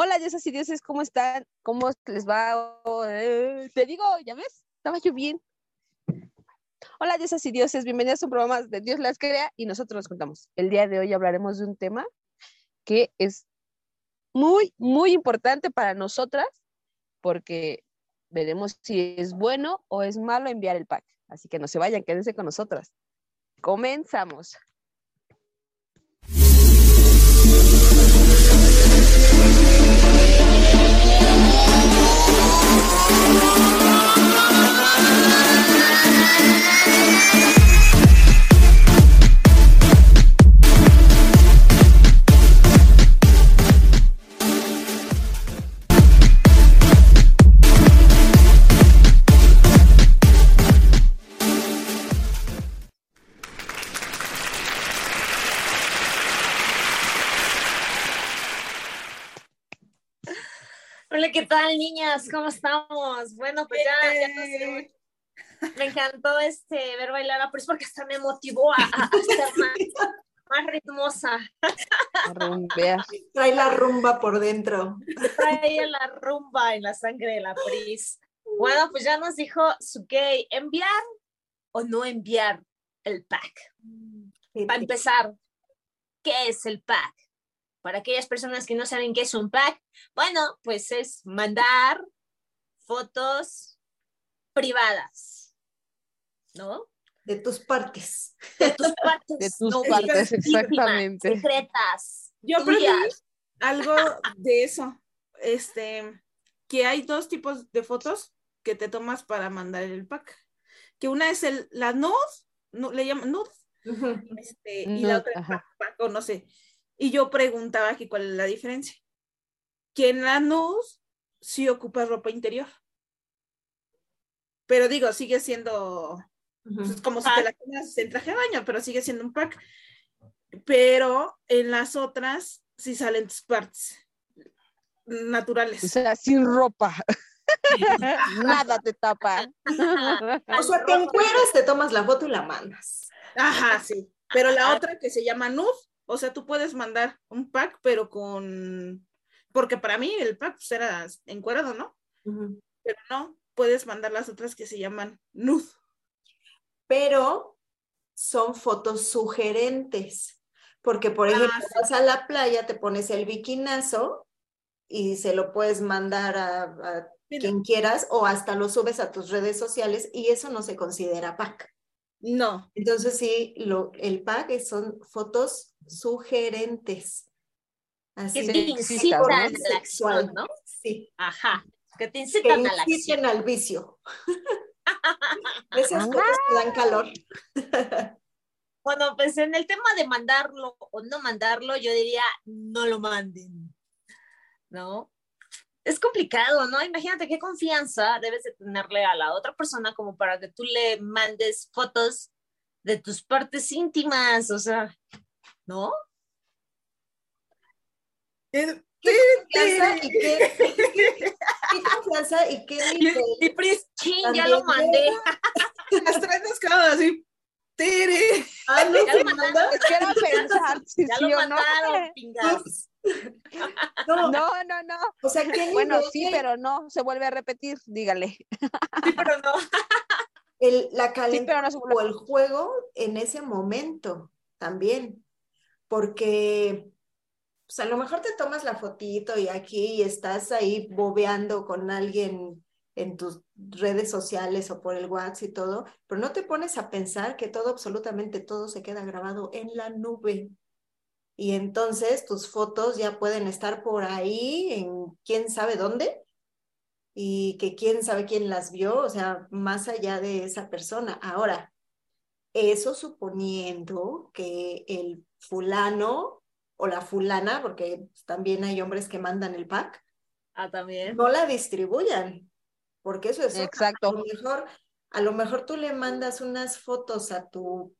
Hola, diosas y dioses, ¿cómo están? ¿Cómo les va? Eh, te digo, ¿ya ves? Estaba yo bien. Hola, diosas y dioses, bienvenidos a un programa de Dios las crea y nosotros nos contamos. El día de hoy hablaremos de un tema que es muy, muy importante para nosotras porque veremos si es bueno o es malo enviar el pack. Así que no se vayan, quédense con nosotras. Comenzamos. Hola, ¿qué tal, niñas? ¿Cómo estamos? Bueno, pues ya, ya no sé. Me encantó este ver bailar a Pris porque hasta me motivó a, a ser más, más ritmosa. Rumbea. Trae la rumba por dentro. Trae la rumba en la sangre de la Pris. Bueno, pues ya nos dijo Sugei, ¿enviar o no enviar el pack? Para empezar, ¿qué es el pack? Para aquellas personas que no saben qué es un pack, bueno, pues es mandar fotos privadas, ¿no? De tus partes. De tus partes. De tus no, partes, exactamente. Secretas. Yo aprendí algo de eso. Este, que hay dos tipos de fotos que te tomas para mandar el pack. Que una es el, la nude, nu- le llaman nude, este, y Nude, la otra es pack, pack, o no sé. Y yo preguntaba aquí cuál es la diferencia. Que en la nude sí ocupa ropa interior. Pero digo, sigue siendo pues, es como si te la pones en traje de baño, pero sigue siendo un pack. Pero en las otras sí salen tus partes naturales. O sea, sin ropa. Nada te tapa. O sea, te encueras, te tomas la foto y la mandas. Ajá, sí. Pero la otra que se llama nude, o sea, tú puedes mandar un pack, pero con... Porque para mí el pack pues, era encuerado, ¿no? Pero no, puedes mandar las otras que se llaman nude. Pero son fotos sugerentes. Porque, por Ah, ejemplo, sí. vas a la playa, te pones el bikinazo y se lo puedes mandar a, quien quieras o hasta lo subes a tus redes sociales y eso no se considera pack. No. Entonces sí, lo, el pack es- son fotos sugerentes. Así Que te incitan a la acción, ¿no? Sí, Ajá. Que te que incitan a la acción. inciten al vicio. Esas fotos te dan calor. Bueno, pues en el tema de mandarlo o no mandarlo, yo diría no lo manden, ¿no? Es complicado, ¿no? Imagínate qué confianza debes de tenerle a la otra persona como para que tú le mandes fotos de tus partes íntimas, o sea, ¿no? ¿Qué confianza y qué, qué confianza y qué nivel? Y Pris, chin, ya lo mandé. Las traes descaradas así. Tere. Ah, ¿no Ya lo manda? mandaron. Es que era pensar si Ya lo mandaron, pingas. No, No, no, no. o sea, ¿qué Bueno, sí, pero no, se vuelve a repetir, dígale. Sí, pero no. el- la calentura no o el juego en ese momento también, porque pues, a lo mejor te tomas la fotito y aquí y estás ahí bobeando con alguien en tus redes sociales o por el WhatsApp y todo, pero no te pones a pensar que todo, absolutamente todo se queda grabado en la nube. Y entonces tus fotos ya pueden estar por ahí en quién sabe dónde y que quién sabe quién las vio, o sea, más allá de esa persona. Ahora, eso suponiendo que el fulano o la fulana, porque también hay hombres que mandan el pack, Ah, también. no la distribuyan, porque eso es. Exacto. A lo mejor, a lo mejor tú le mandas unas fotos a tu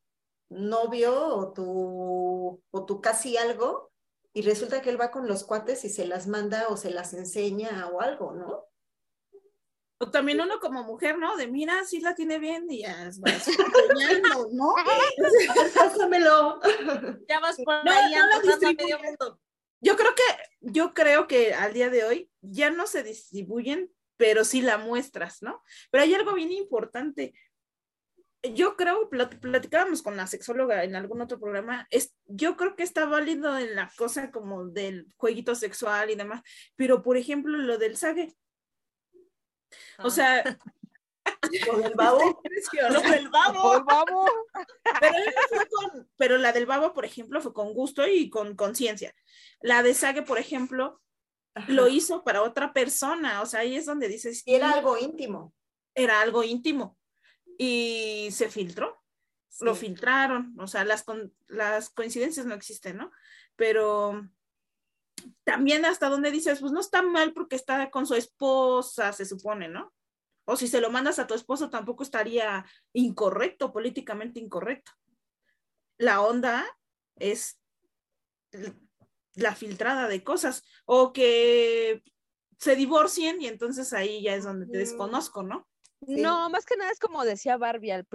novio o tu, o tu casi algo, y resulta que él va con los cuates y se las manda o se las enseña o algo, ¿no? O también uno como mujer, ¿no? De mira, sí la tiene bien y ya vas enseñando, ¿no? Pásamelo. Ya vas por No, ahí no medio mundo. Yo creo que, yo creo que al día de hoy ya no se distribuyen, pero sí la muestras, ¿no? Pero hay algo bien importante. Yo creo, platicábamos con la sexóloga en algún otro programa, es, yo creo que está válido en la cosa como del jueguito sexual y demás, pero por ejemplo lo del sague. O sea, ¿Con el babo? Con el babo. Pero, la del babo, por ejemplo, fue con gusto y con conciencia. La de Sage, por ejemplo, lo hizo para otra persona. O sea, ahí es donde dices. Y era algo íntimo. Era algo íntimo. Y se filtró. Lo filtraron. O sea, las, las coincidencias no existen, ¿no? Pero también hasta donde dices, pues no está mal porque está con su esposa, se supone, ¿no? O si se lo mandas a tu esposo, tampoco estaría incorrecto, políticamente incorrecto. La onda es la filtrada de cosas o que se divorcien y entonces ahí ya es donde te desconozco, ¿no? No, más que nada es como decía Barbie al,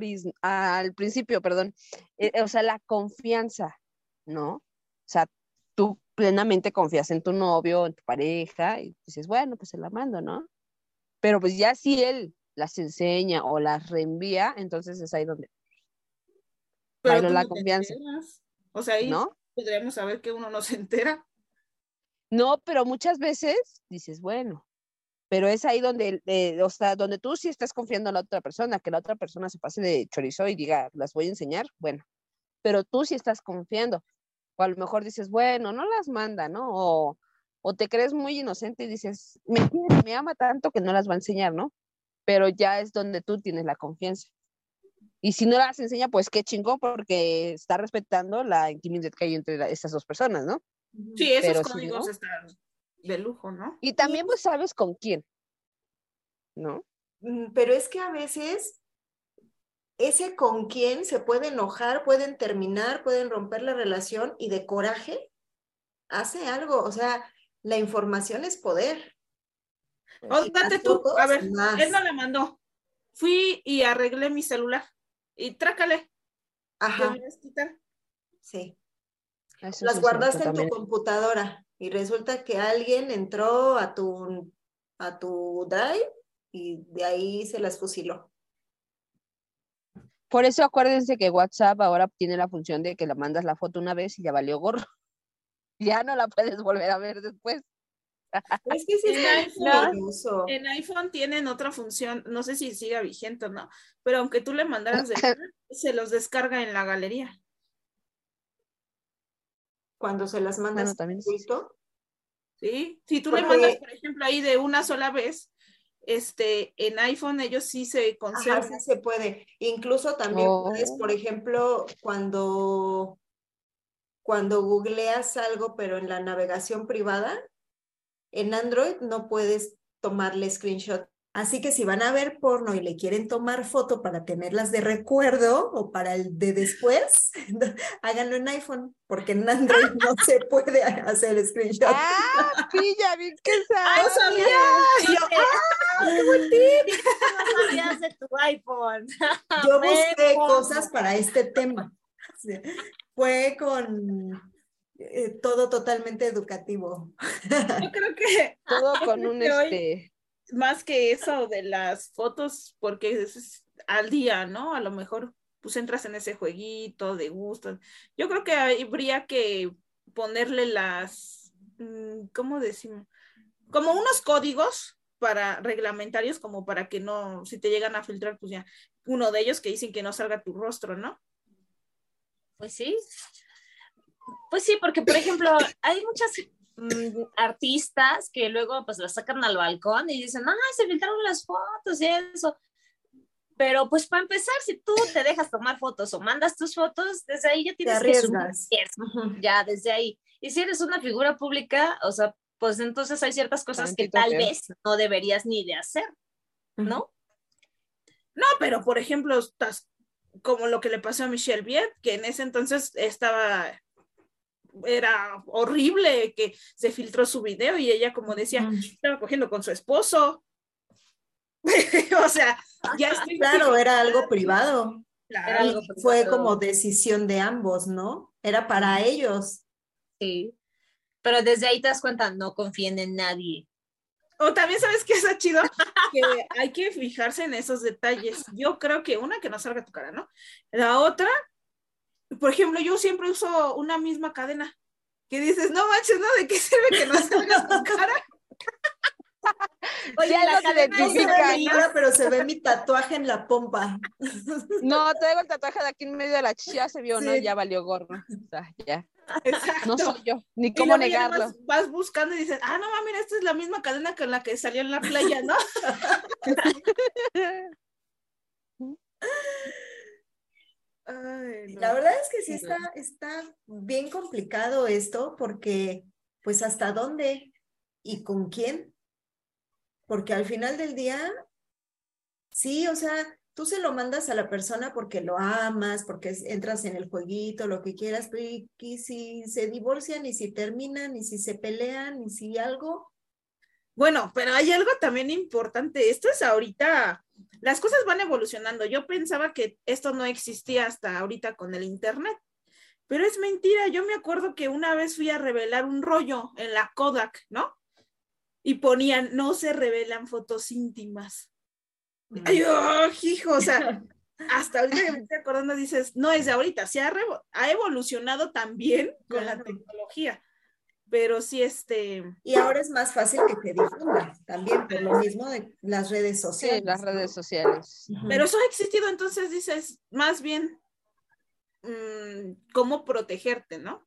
al principio, perdón, eh, o sea, la confianza, ¿no? O sea, tú plenamente confías en tu novio, en tu pareja, y dices, bueno, pues se la mando, ¿no? Pero pues ya si él las enseña o las reenvía, entonces es ahí donde pero la confianza. O sea, ahí ¿no? podríamos saber que uno no se entera. No, pero muchas veces dices, bueno, pero es ahí donde, eh, o sea, donde tú sí estás confiando en la otra persona, que la otra persona se pase de chorizo y diga, las voy a enseñar, bueno, pero tú sí estás confiando. O a lo mejor dices, bueno, no las manda, ¿no? O, o te crees muy inocente y dices, me, me ama tanto que no las va a enseñar, ¿no? Pero ya es donde tú tienes la confianza. Y si no las enseña, pues qué chingón, porque está respetando la intimidad que hay entre estas dos personas, ¿no? Sí, esos códigos están de lujo, ¿no? Y también pues sabes con quién, ¿no? Mm, pero es que a veces ese con quién se puede enojar, pueden terminar, pueden romper la relación y de coraje hace algo. O sea, la información es poder. Oh, date tú, a ver, él no le mandó. Fui y arreglé mi celular y trácale. Ajá. Sí. Las guardaste en tu computadora y resulta que alguien entró a tu, a tu drive y de ahí se las fusiló. Por eso acuérdense que WhatsApp ahora tiene la función de que la mandas la foto una vez y ya valió gorro ya no la puedes volver a ver después. Es que en, iPhone, en iPhone tienen otra función, no sé si siga vigente o no, pero aunque tú le mandaras de se los descarga en la galería. Cuando se las mandas también Sí, si tú le mandas, por ejemplo, ahí de una sola vez, este, en iPhone ellos sí se conservan. sí se puede. Incluso también puedes, por oh. ejemplo, cuando cuando googleas algo, pero en la navegación privada, en Android no puedes tomarle screenshot. Así que si van a ver porno y le quieren tomar foto para tenerlas de recuerdo o para el de después, háganlo en iPhone, porque en Android no se puede hacer screenshot. ¡Ah! Pilla, bien que sabes. ¡No sabía! yo, ¡ah! ¡Qué buen tip! No sabías de tu iPhone. Yo busqué cosas para este tema fue con eh, todo totalmente educativo. Yo creo que todo con un este más que eso de las fotos, porque es al día, ¿no? A lo mejor pues entras en ese jueguito de gusto. Yo creo que habría que ponerle las, mm, ¿cómo decimos? Como unos códigos para reglamentarios, como para que no, si te llegan a filtrar, pues ya, uno de ellos que dicen que no salga tu rostro, ¿no? Pues sí. Pues sí, porque por ejemplo, hay muchas mm, artistas que luego pues las sacan al balcón y dicen, ay, se filtraron las fotos y eso. Pero pues para empezar, si tú te dejas tomar fotos o mandas tus fotos, desde ahí ya tienes que subir. Ya, desde ahí. Y si eres una figura pública, o sea, pues entonces hay ciertas cosas que tal vez no deberías ni de hacer, ¿no? No, pero por ejemplo, estás como lo que le pasó a Michelle Viet, que en ese entonces estaba, era horrible que se filtró su video y ella, como decía, estaba cogiendo con su esposo. o sea, ya estoy Claro, era algo privado. Fue como decisión de ambos, ¿no? Era para ellos. Sí. Pero desde ahí te das cuenta, no confíen en nadie. O también sabes que está chido que hay que fijarse en esos detalles. Yo creo que una que no salga tu cara, ¿no? La otra, por ejemplo, yo siempre uso una misma cadena. Que dices, no manches, ¿no? ¿De qué sirve que no salga tu cara? Oye, la no se no ve mi ¿no? cara, pero se ve mi tatuaje en la pompa. No, traigo el tatuaje de aquí en medio de la chicha, se vio, ¿no? Sí. Ya valió gorro. O sea, ya. Exacto. No soy yo, ni cómo negarlo. Vas, vas buscando y dices, ah, no, mira, esta es la misma cadena con la que salió en la playa, ¿no? Ay, no. La verdad es que sí está, está bien complicado esto porque, pues, ¿hasta dónde y con quién? Porque al final del día, sí, o sea, tú se lo mandas a la persona porque lo amas, porque entras en el jueguito, lo que quieras, pero y, y si se divorcian, y si terminan, y si se pelean, y si algo, Bueno, pero hay algo también importante. Esto es ahorita, las cosas van evolucionando. Yo pensaba que esto no existía hasta ahorita con el Internet, pero es mentira. Yo me acuerdo que una vez fui a revelar un rollo en la Kodak, ¿no? Y ponían, no se revelan fotos íntimas. Ay, oh, hijo, o sea, hasta ahorita que me estoy acordando dices, no es de ahorita, se ha, evolucionado también con la tecnología, pero sí, este, y ahora es más fácil que se difunda también por lo mismo de las redes Sí, sociales. las ¿no? redes sociales. Pero eso ha existido, entonces dices, más bien, mm, cómo protegerte, ¿no?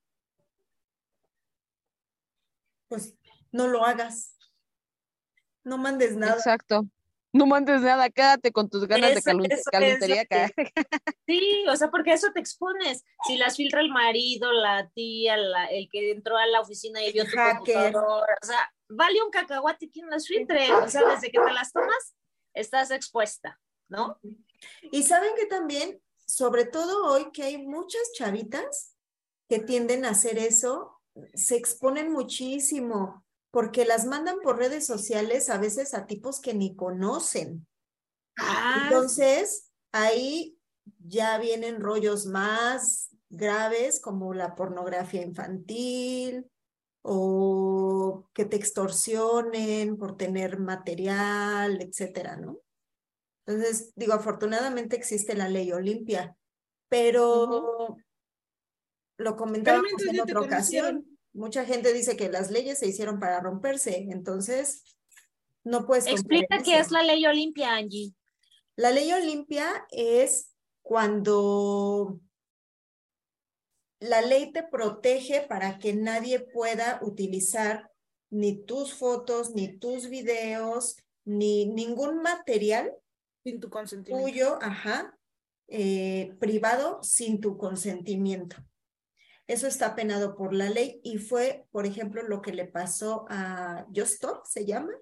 pues no lo hagas. No mandes nada. Exacto. No mandes nada, quédate con tus ganas de Eso- calun- eso es caluntería. lo que- ca- Sí, o sea, porque eso te expones. Si las filtra el marido, la tía, la- el que entró a la oficina y vio tu computadora, o sea, vale un cacahuate quien las filtre. O sea, desde que te las tomas, estás expuesta, ¿no? Y saben que también, sobre todo hoy que hay muchas chavitas que tienden a hacer eso, se exponen muchísimo porque las mandan por redes sociales a veces a tipos que ni conocen. Ah, Entonces, ahí ya vienen rollos más graves como la pornografía infantil o que te extorsionen por tener material, etcétera, ¿no? Entonces, digo, afortunadamente existe la ley Olimpia, pero lo comentábamos en otra ocasión. Mucha gente dice que las leyes se hicieron para romperse, entonces no puedes Explica qué es la ley Olimpia, Angie. La ley Olimpia es cuando la ley te protege para que nadie pueda utilizar ni tus fotos, ni tus videos, ni ningún material sin tu consentimiento. tuyo, ajá, eh, privado sin tu consentimiento. Eso está penado por la ley y fue, por ejemplo, lo que le pasó a Justop, se llama,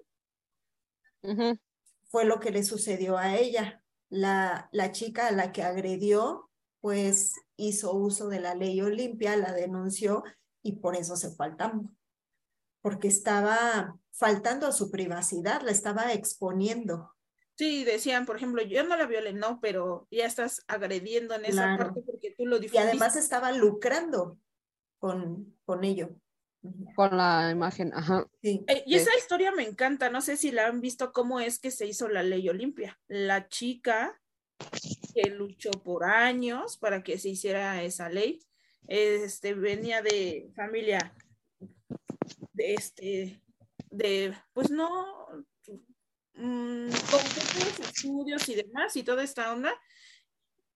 fue lo que le sucedió a ella. La, la chica a la que agredió, pues hizo uso de la ley Olimpia, la denunció y por eso se fue al tambo, porque estaba faltando a su privacidad, la estaba exponiendo. Sí, decían, por ejemplo, yo no la violé, no, pero ya estás agrediendo en esa Claro. parte porque tú lo Y además estaba lucrando con, con ello. Con la imagen, ajá. Sí. Eh, y Sí. esa historia me encanta, no sé si la han visto cómo es que se hizo la ley Olimpia. La chica que luchó por años para que se hiciera esa ley, este, venía de familia de este, de, pues no, mm, con estudios y demás y toda esta onda.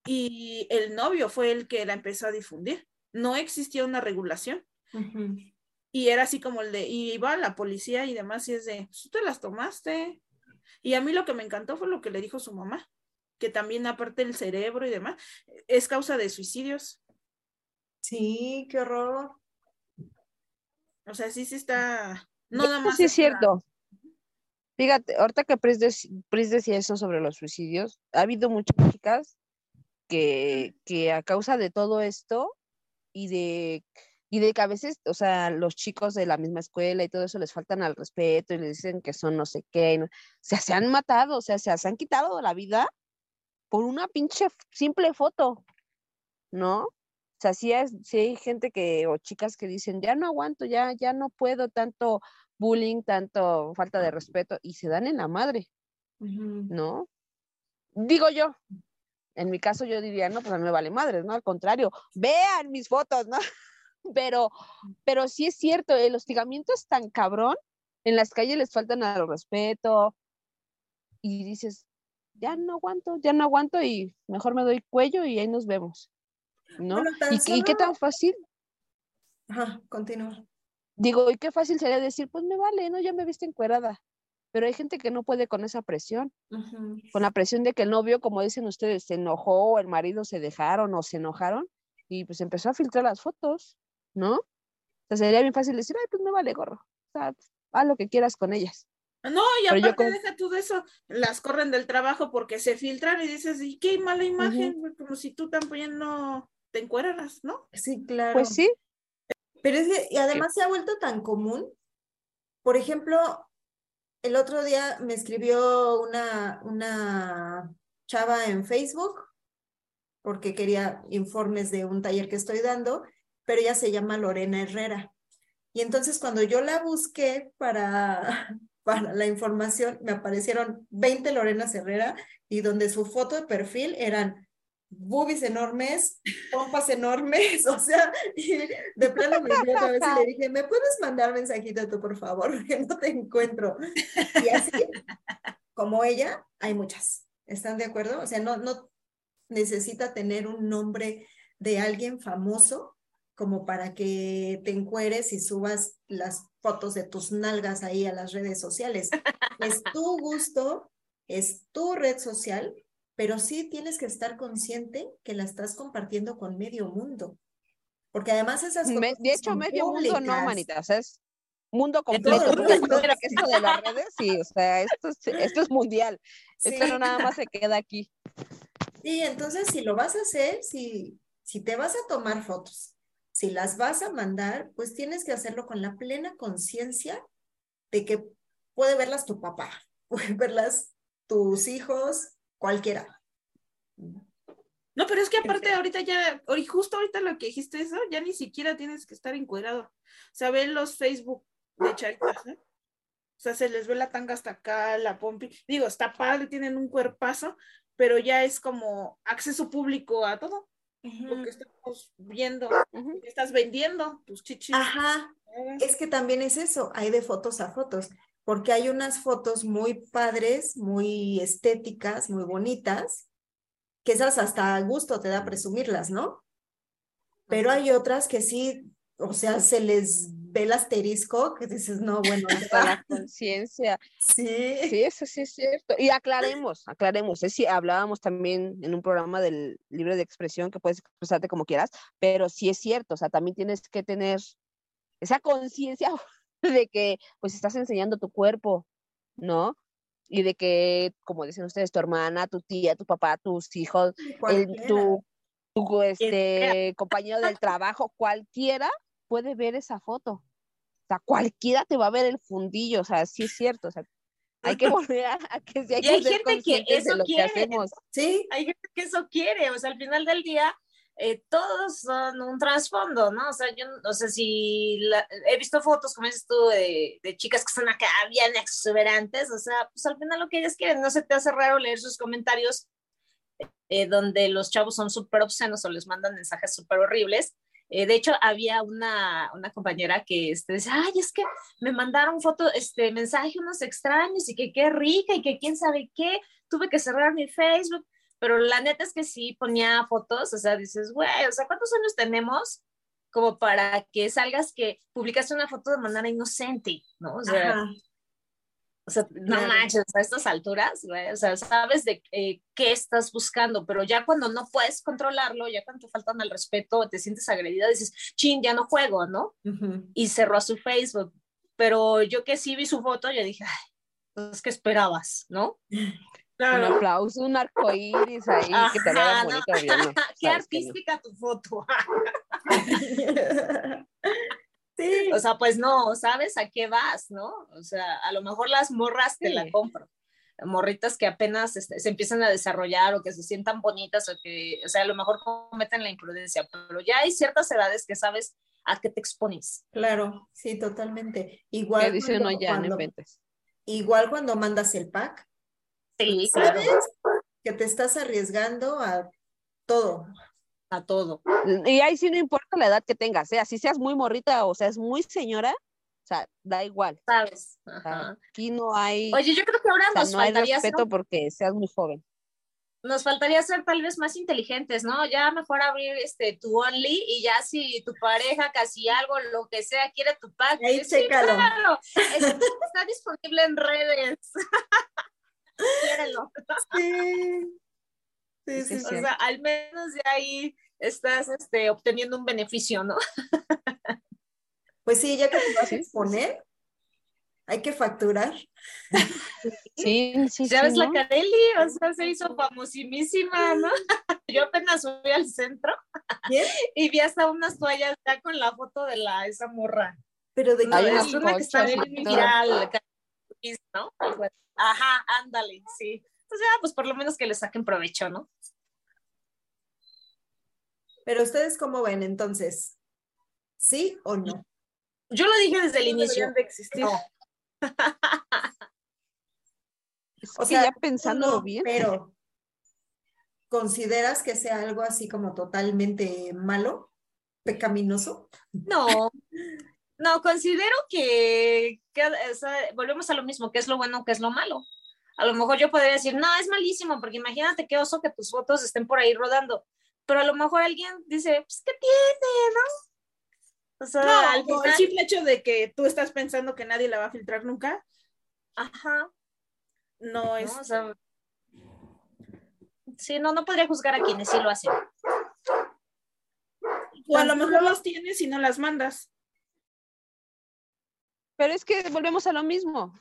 Y el novio fue el que la empezó a difundir. No existía una regulación. Y era así como el de, y iba la policía y demás, y es de, "Pues, tú te las tomaste. Y a mí lo que me encantó fue lo que le dijo su mamá, que también aparte del cerebro y demás, es causa de suicidios. Sí, qué horror. O sea, sí, sí está, no nada más. sí es cierto. Fíjate, ahorita que Pris decía eso sobre los suicidios, ha habido muchas chicas que, que a causa de todo esto y de, y de que a veces, o sea, los chicos de la misma escuela y todo eso les faltan al respeto y les dicen que son no sé qué, no- o sea, se han matado, o sea, se, se han quitado la vida por una pinche simple foto, ¿no? O sea, sí, es, sí hay gente que, o chicas que dicen, ya no aguanto, ya, ya no puedo tanto bullying, tanto falta de respeto, y se dan en la madre, ¿no? Digo yo, en mi caso yo diría, no, pues a mí me vale madres, ¿no? Al contrario, vean mis fotos, ¿no? Pero, pero sí es cierto, el hostigamiento es tan cabrón, en las calles les faltan al respeto, y dices, ya no aguanto, ya no aguanto y mejor me doy cuello y ahí nos vemos. ¿No? ¿Y, qué tan fácil? Ajá, continúa. Digo, ¿y qué fácil sería decir, pues me vale, ¿no? Ya me viste encuerada. Pero hay gente que no puede con esa presión, con la presión de que el novio, como dicen ustedes, se enojó, o el marido se dejaron o se enojaron y pues empezó a filtrar las fotos, ¿no? O sea, sería bien fácil decir, ay, pues me vale gorro, o sea, haz lo que quieras con ellas. No, y aparte deja tú de eso, las corren del trabajo porque se filtran y dices, y qué mala imagen, como si tú también no te encueraras, ¿no? Sí, claro. Pues sí. Pero es que, y además se ha vuelto tan común. Por ejemplo, el otro día me escribió una, una chava en Facebook porque quería informes de un taller que estoy dando, pero ella se llama Lorena Herrera. Y entonces cuando yo la busqué para, para la información, me aparecieron 20 Lorena Herrera y donde su foto de perfil eran boobies enormes, pompas enormes, o sea, de plano me dio a y le dije, ¿me puedes mandar mensajito tú, por favor? Porque no te encuentro. Y así, como ella, hay muchas. ¿Están de acuerdo? O sea, no, no necesita tener un nombre de alguien famoso como para que te encueres y subas las fotos de tus nalgas ahí a las redes sociales. Es tu gusto, es tu red social, pero sí tienes que estar consciente que la estás compartiendo con medio mundo. Porque además esas fotos De hecho, medio mundo no, manitas, es mundo completo. Porque que esto de las redes, sí, o sea, esto es, esto es mundial. Esto no nada más se queda aquí. Sí, entonces si lo vas a hacer, si, si te vas a tomar fotos si las vas a mandar, pues tienes que hacerlo con la plena conciencia de que puede verlas tu papá, puede verlas tus hijos, cualquiera. No, pero es que aparte ahorita ya, justo ahorita lo que dijiste eso, ya ni siquiera tienes que estar encuadrado. O sea, ven los Facebook de charitas, ¿eh? O sea, se les ve la tanga hasta acá, la pompi. Digo, está padre, tienen un cuerpazo, pero ya es como acceso público a todo lo que estamos viendo, estás vendiendo tus chichis. Ajá, es que también es eso, hay de fotos a fotos, porque hay unas fotos muy padres, muy estéticas, muy bonitas, que esas hasta gusto te da presumirlas, ¿no? Pero hay otras que sí, o sea, se les ve el asterisco, que dices, no, bueno, hasta la conciencia. Sí. Sí, eso sí es cierto. Y aclaremos, aclaremos, es si hablábamos también en un programa del libre de expresión, que puedes expresarte como quieras, pero sí es cierto, o sea, también tienes que tener esa conciencia de que pues estás enseñando tu cuerpo, ¿no? Y de que, como dicen ustedes, tu hermana, tu tía, tu papá, tus hijos, tu, tu este, compañero del trabajo, cualquiera puede ver esa foto. O sea, cualquiera te va a ver el fundillo, o sea, sí es cierto, o sea, hay que volver a, que hay, y hay gente que eso quiere, sí, hay gente que eso quiere, o sea, al final del día eh, todos son un trasfondo, ¿no? O sea, yo, o sea, si he visto fotos, como dices tú, de, chicas que están acá bien exuberantes, o sea, pues al final lo que ellas quieren, no se te hace raro leer sus comentarios eh, donde los chavos son súper obscenos o les mandan mensajes súper horribles, eh, de hecho, había una, una compañera que este, decía, ay, es que me mandaron foto, este mensaje unos extraños y que qué rica y que quién sabe qué, tuve que cerrar mi Facebook, pero la neta es que sí ponía fotos, o sea, dices, güey, o sea, ¿cuántos años tenemos como para que salgas que publicaste una foto de manera inocente, ¿no? O sea, o sea, no manches, a estas alturas, o sea, sabes de eh, qué estás buscando, pero ya cuando no puedes controlarlo, ya cuando te faltan el respeto, te sientes agredida, dices, chin, ya no juego, ¿no? Y cerró a su Facebook. Pero yo que sí vi su foto, yo dije, ay, pues, ¿qué esperabas, no? Claro. Un aplauso, un arcoíris ahí, que te vea bonito no. Qué artística tu foto. O sea, pues no, ¿sabes a qué vas, no? O sea, a lo mejor las morras te la compro. morritas que apenas este, se empiezan a desarrollar o que se sientan bonitas o que, o sea, a lo mejor cometen la imprudencia, pero ya hay ciertas edades que sabes a qué te expones. Claro, sí, totalmente. Igual Que dice ya, no cuando, igual cuando mandas el pack, Sí, claro, sabes que te estás arriesgando a todo. a todo. Y ahí sí no importa la edad que tengas, ¿eh? Así seas muy morrita o seas muy señora, o sea, da igual. ¿Sabes? Ajá. aquí no hay, Oye, yo creo que ahora o sea, nos no hay faltaría ser respeto porque seas muy joven. nos faltaría ser tal vez más inteligentes, ¿no? Ya mejor abrir este tu Only y ya si tu pareja casi algo, lo que sea, quiere tu pack. Ahí sí, chécalo. claro, es- está disponible en redes. Sí. Sí, sí, o sea, al menos de ahí estás este, obteniendo un beneficio, ¿no? Pues sí, ya que te vas a exponer, hay que facturar. Sí, sí, ¿Sabes sí, ¿no? la Carelli? O sea, se hizo famosísima, ¿no? Yo apenas subí al centro y vi hasta unas toallas ya con la foto de la esa morra. Pero de qué no, es una que está bien viral, Ajá, ándale, sí. Entonces, ya, pues por lo menos que le saquen provecho, ¿no? Pero ustedes cómo ven entonces, ¿sí o no? Yo lo dije desde el inicio. de existir. No. es o sea, ya pensándolo no, bien. Pero, ¿consideras que sea algo así como totalmente malo, pecaminoso? No, no, considero que, que, o sea, volvemos a lo mismo, que es lo bueno, que es lo malo. A lo mejor yo podría decir, no, es malísimo, porque imagínate qué oso que tus fotos estén por ahí rodando. Pero a lo mejor alguien dice, pues, ¿qué tiene, no? O sea, No, al no, el simple hecho de que tú estás pensando que nadie la va a filtrar nunca, ajá, no es. ¿no? O sea, sí, no, no podría juzgar a quienes sí lo hacen. o a lo mejor los tienes y no las mandas. Pero es que volvemos a lo mismo.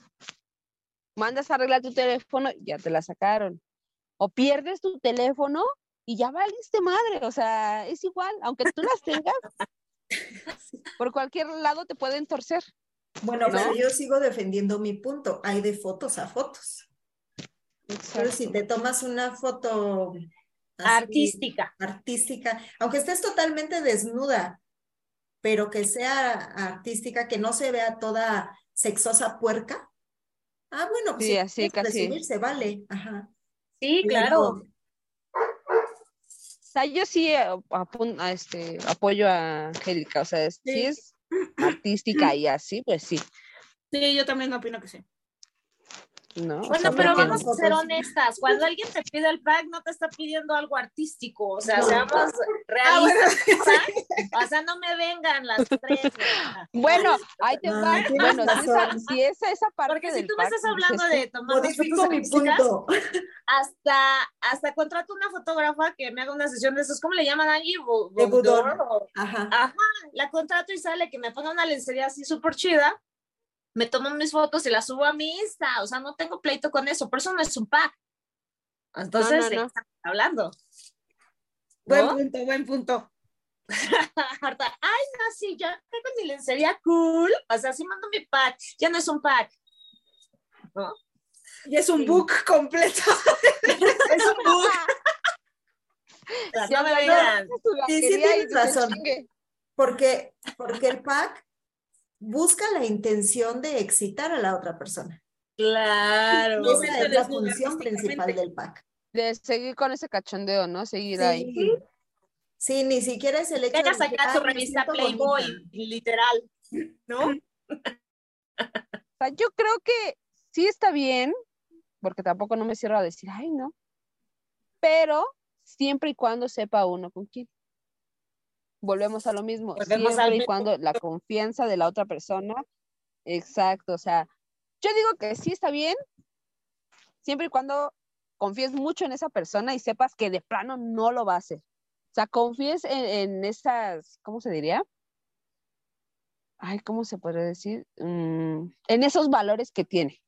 Mandas a arreglar tu teléfono, ya te la sacaron. O pierdes tu teléfono y ya valiste madre. O sea, es igual, aunque tú las tengas, por cualquier lado te pueden torcer. Bueno, ¿No? pero yo sigo defendiendo mi punto. Hay de fotos a fotos. Pero si te tomas una foto así, Artística. artística, aunque estés totalmente desnuda, pero que sea artística, que no se vea toda sexosa puerca. Ah, bueno, pues Sí, si así casi. se vale. Ajá. Sí, claro. O sea, yo sí eh, apun- a este, apoyo a Angélica. O sea, si Sí. es artística y así, pues sí. Sí, yo también opino que sí. ¿No? O Bueno, sea, pero vamos a ser honestas. Cuando alguien te pide el pack, no te está pidiendo algo artístico. O sea, No. seamos Ah, realistas. O sea, no me vengan las tres. ¿verdad? Bueno, ahí te No, va. Bueno, si esa, si esa, esa parte Porque si del tú me pack, estás dices hablando de tomar fotos mi artísticas, punto. hasta, hasta contrato una fotógrafa que me haga una sesión de esos. ¿Cómo le llaman allí? De o- Ajá. Ajá, la contrato y sale que me ponga una lencería así súper chida. Me tomo mis fotos y las subo a mi Insta. O sea, no tengo pleito con eso. Por eso no es un pack. Entonces, no, ¿de qué no. estamos hablando? Buen punto, buen punto. Ay, no, sí, ya tengo mi lencería cool. O sea, sí mando mi pack. Ya no es un pack. ¿No? Y es un Sí. book completo. Es un book. No me vengan. tu Sí, sí tienes razón. Porque, porque el pack busca la intención de excitar a la otra persona. Claro. No, Esa es la función principal del pack. De seguir con ese cachondeo, ¿no? Seguir ahí. Sí. Ni siquiera es el hecho Ella de saca decir, su "Ay, me revista Playboy, bonita". literal. ¿No? O sea, yo creo que sí está bien, porque tampoco no me cierro a decir, ay, no. Pero siempre y cuando sepa uno con quién. Volvemos a lo mismo. Volvemos siempre y cuando la confianza de la otra persona. Exacto. O sea, yo digo que sí está bien, siempre y cuando confíes mucho en esa persona y sepas que de plano no lo va a hacer. O sea, confíes en, en esas, ¿cómo se diría? Ay, ¿cómo se puede decir? Mm, en esos valores que tiene,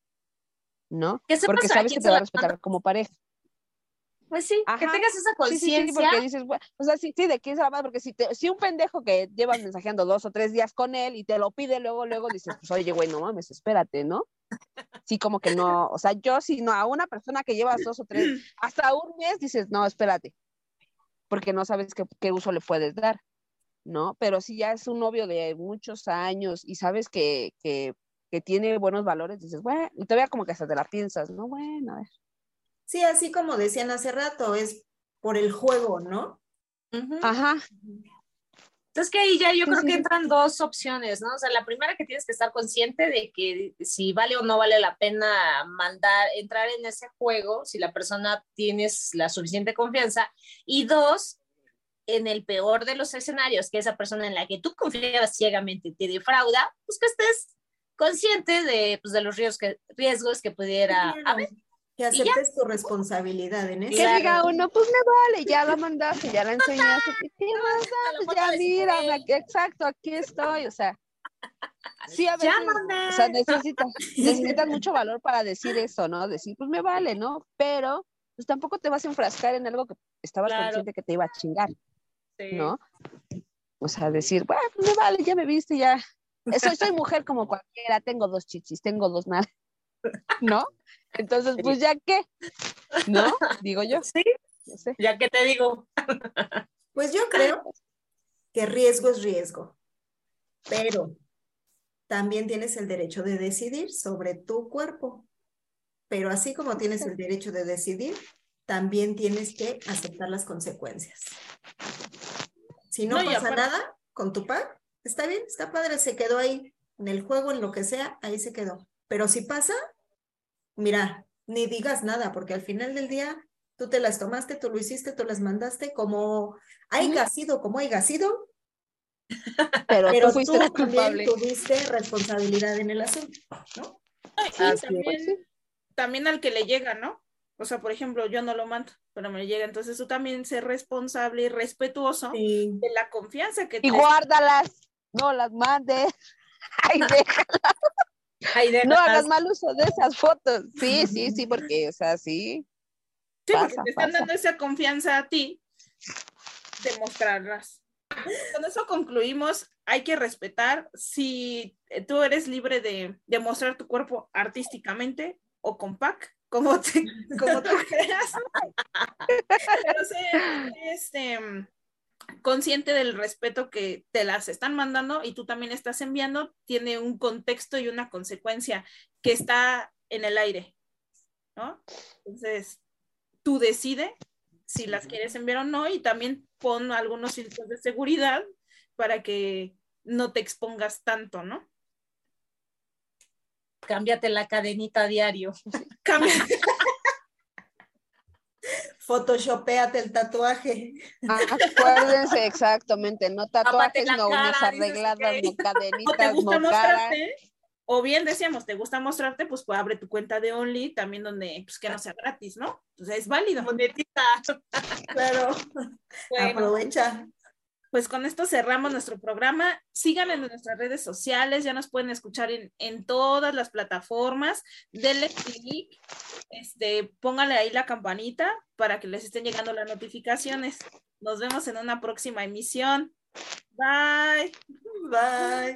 ¿no? Porque sabes que te va a respetar como pareja. Pues sí, que Ajá. tengas esa Sí, sí, sí, conciencia. porque dices, bueno, o sea, sí, sí, de quién se la va, porque si, te, si un pendejo que llevas mensajeando dos o tres días con él y te lo pide luego, luego dices, pues oye, güey, no mames, espérate, ¿no? sí como que no, o sea, yo si no, a una persona que llevas dos o tres, hasta un mes dices, no, espérate, porque no sabes qué, qué uso le puedes dar, ¿no? Pero si ya es un novio de muchos años y sabes que, que, que tiene buenos valores, dices, bueno, y todavía como que hasta te la piensas, ¿no? Bueno, a ver. Sí, así como decían hace rato, es por el juego, ¿no? Ajá. Entonces que ahí ya yo Sí, creo sí, que entran dos opciones, ¿no? O sea, la primera que tienes que estar consciente de que si vale o no vale la pena mandar, entrar en ese juego, si la persona tienes la suficiente confianza. Y dos, en el peor de los escenarios, que esa persona en la que tú confiabas ciegamente te defrauda, pues que estés consciente de, pues, de los riesgos que, riesgos que pudiera haber. Que aceptes tu responsabilidad en eso. Que Claro. diga uno, pues me vale, ya la mandaste, ya la enseñaste, ¿qué ¿qué más Pues ya mira, exacto, aquí estoy, o sea, sí a veces, Llámame. o sea, necesitas, necesitas mucho valor para decir eso, ¿no? Decir, pues me vale, ¿no? Pero, pues tampoco te vas a enfrascar en algo que estabas Claro. consciente que te iba a chingar, Sí. ¿no? O sea, decir, bueno, pues me vale, ya me viste, ya. Soy, soy mujer como cualquiera, tengo dos chichis, tengo dos nada, ¿no? Entonces, pues ya qué, ¿no? Digo yo, Sí, no sé. ya que te digo. Pues yo creo que riesgo es riesgo, pero también tienes el derecho de decidir sobre tu cuerpo. Pero así como tienes el derecho de decidir, también tienes que aceptar las consecuencias. Si no, pasa aparte- nada con tu pack, está bien, está padre, se quedó ahí en el juego, en lo que sea, ahí se quedó. Pero si pasa, mira, ni digas nada, porque al final del día tú te las tomaste, tú lo hiciste, tú las mandaste, como haya sido, como haya sido, Pero, pero tú fuiste la tú también tuviste responsabilidad en el asunto, ¿no? Sí, Así es. también, también al que le llega, ¿no? O sea, por ejemplo, yo no lo mando, pero me llega. Entonces tú también ser responsable y respetuoso Sí. de la confianza que Y te guárdalas, no las mandes. Ay, deja- Ahí no hagas mal uso de esas fotos. Sí, sí, sí, porque, o sea, sí. Sí, porque Pasa, te están pasa. dando esa confianza a ti de mostrarlas. Con eso concluimos, hay que respetar si tú eres libre de, de mostrar tu cuerpo artísticamente o con pack, como, te, como tú creas. Pero sé este, consciente del respeto que te las están mandando y tú también estás enviando, tiene un contexto y una consecuencia que está en el aire, ¿no? Entonces, tú decide si las quieres enviar o no y también pon algunos filtros de seguridad para que no te expongas tanto, ¿no? Cámbiate la cadenita a diario. Cambia. Photoshopéate el tatuaje. Acuérdense exactamente, no tatuajes, no cara, arregladas, ok. no o te cadenitas, gusta no cara. mostrarte, o bien decíamos, te gusta mostrarte, pues, pues abre tu cuenta de Only, también donde, pues que no sea gratis, ¿no? Entonces es válido. Monetita. Claro. Bueno, Aprovecha. Pues con esto cerramos nuestro programa. Síganme en nuestras redes sociales, ya nos pueden escuchar en, en todas las plataformas. Denle clic, este, póngale ahí la campanita para que les estén llegando las notificaciones. Nos vemos en una próxima emisión. Bye. Bye.